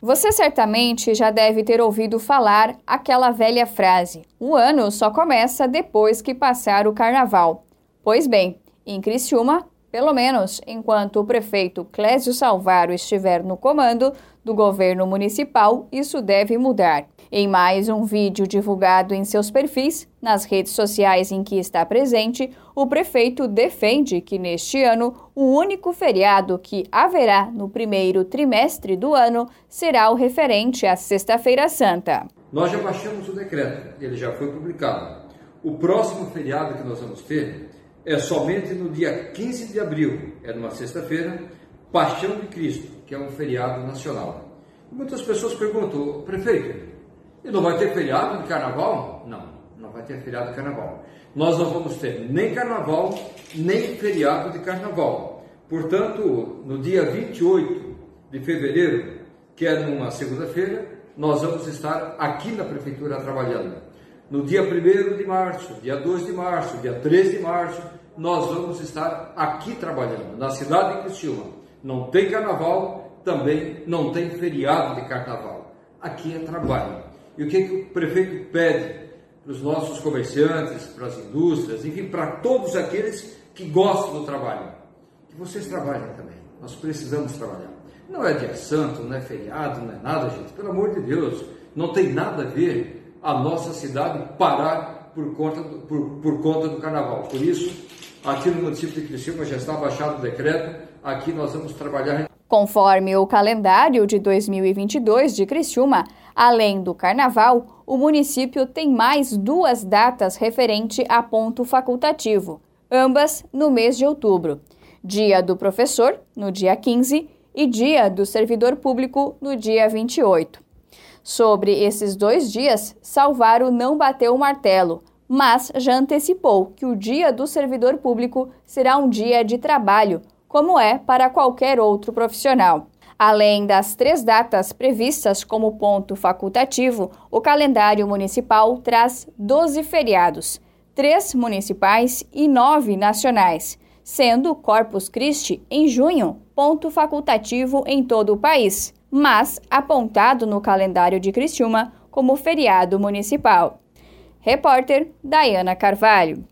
Você certamente já deve ter ouvido falar aquela velha frase: o ano só começa depois que passar o carnaval. Pois bem, em Criciúma, pelo menos enquanto o prefeito Clésio Salvaro estiver no comando do governo municipal, isso deve mudar. Em mais um vídeo divulgado em seus perfis, nas redes sociais em que está presente, o prefeito defende que neste ano o único feriado que haverá no primeiro trimestre do ano será o referente à Sexta-feira Santa. Nós já baixamos o decreto, ele já foi publicado. O próximo feriado que nós vamos ter é somente no dia 15 de abril, é numa sexta-feira, Paixão de Cristo, que é um feriado nacional. muitas pessoas perguntam, prefeito, e não vai ter feriado de carnaval? Não, não vai ter feriado de carnaval. Nós não vamos ter nem carnaval, nem feriado de carnaval. Portanto, no dia 28 de fevereiro, que é numa segunda-feira, nós vamos estar aqui na prefeitura trabalhando. No dia 1 de março, dia 2 de março, dia 3 de março, nós vamos estar aqui trabalhando, na cidade de Criciúma. Não tem carnaval, também não tem feriado de carnaval. Aqui é trabalho. E o que, que o prefeito pede para os nossos comerciantes, para as indústrias, enfim, para todos aqueles que gostam do trabalho? Que vocês trabalhem também. Nós precisamos trabalhar. Não é dia santo, não é feriado, não é nada, gente. Pelo amor de Deus, não tem nada a ver a nossa cidade parar por conta do, por, por conta do carnaval. Por isso, aqui no município de Criciúma já está baixado o decreto. Aqui nós vamos trabalhar Conforme o calendário de 2022 de Criciúma, além do Carnaval, o município tem mais duas datas referente a ponto facultativo, ambas no mês de outubro: Dia do Professor, no dia 15, e Dia do Servidor Público, no dia 28. Sobre esses dois dias, Salvaro não bateu o martelo, mas já antecipou que o Dia do Servidor Público será um dia de trabalho como é para qualquer outro profissional. Além das três datas previstas como ponto facultativo, o calendário municipal traz 12 feriados, três municipais e nove nacionais, sendo Corpus Christi em junho ponto facultativo em todo o país, mas apontado no calendário de Criciúma como feriado municipal. Repórter Dayana Carvalho.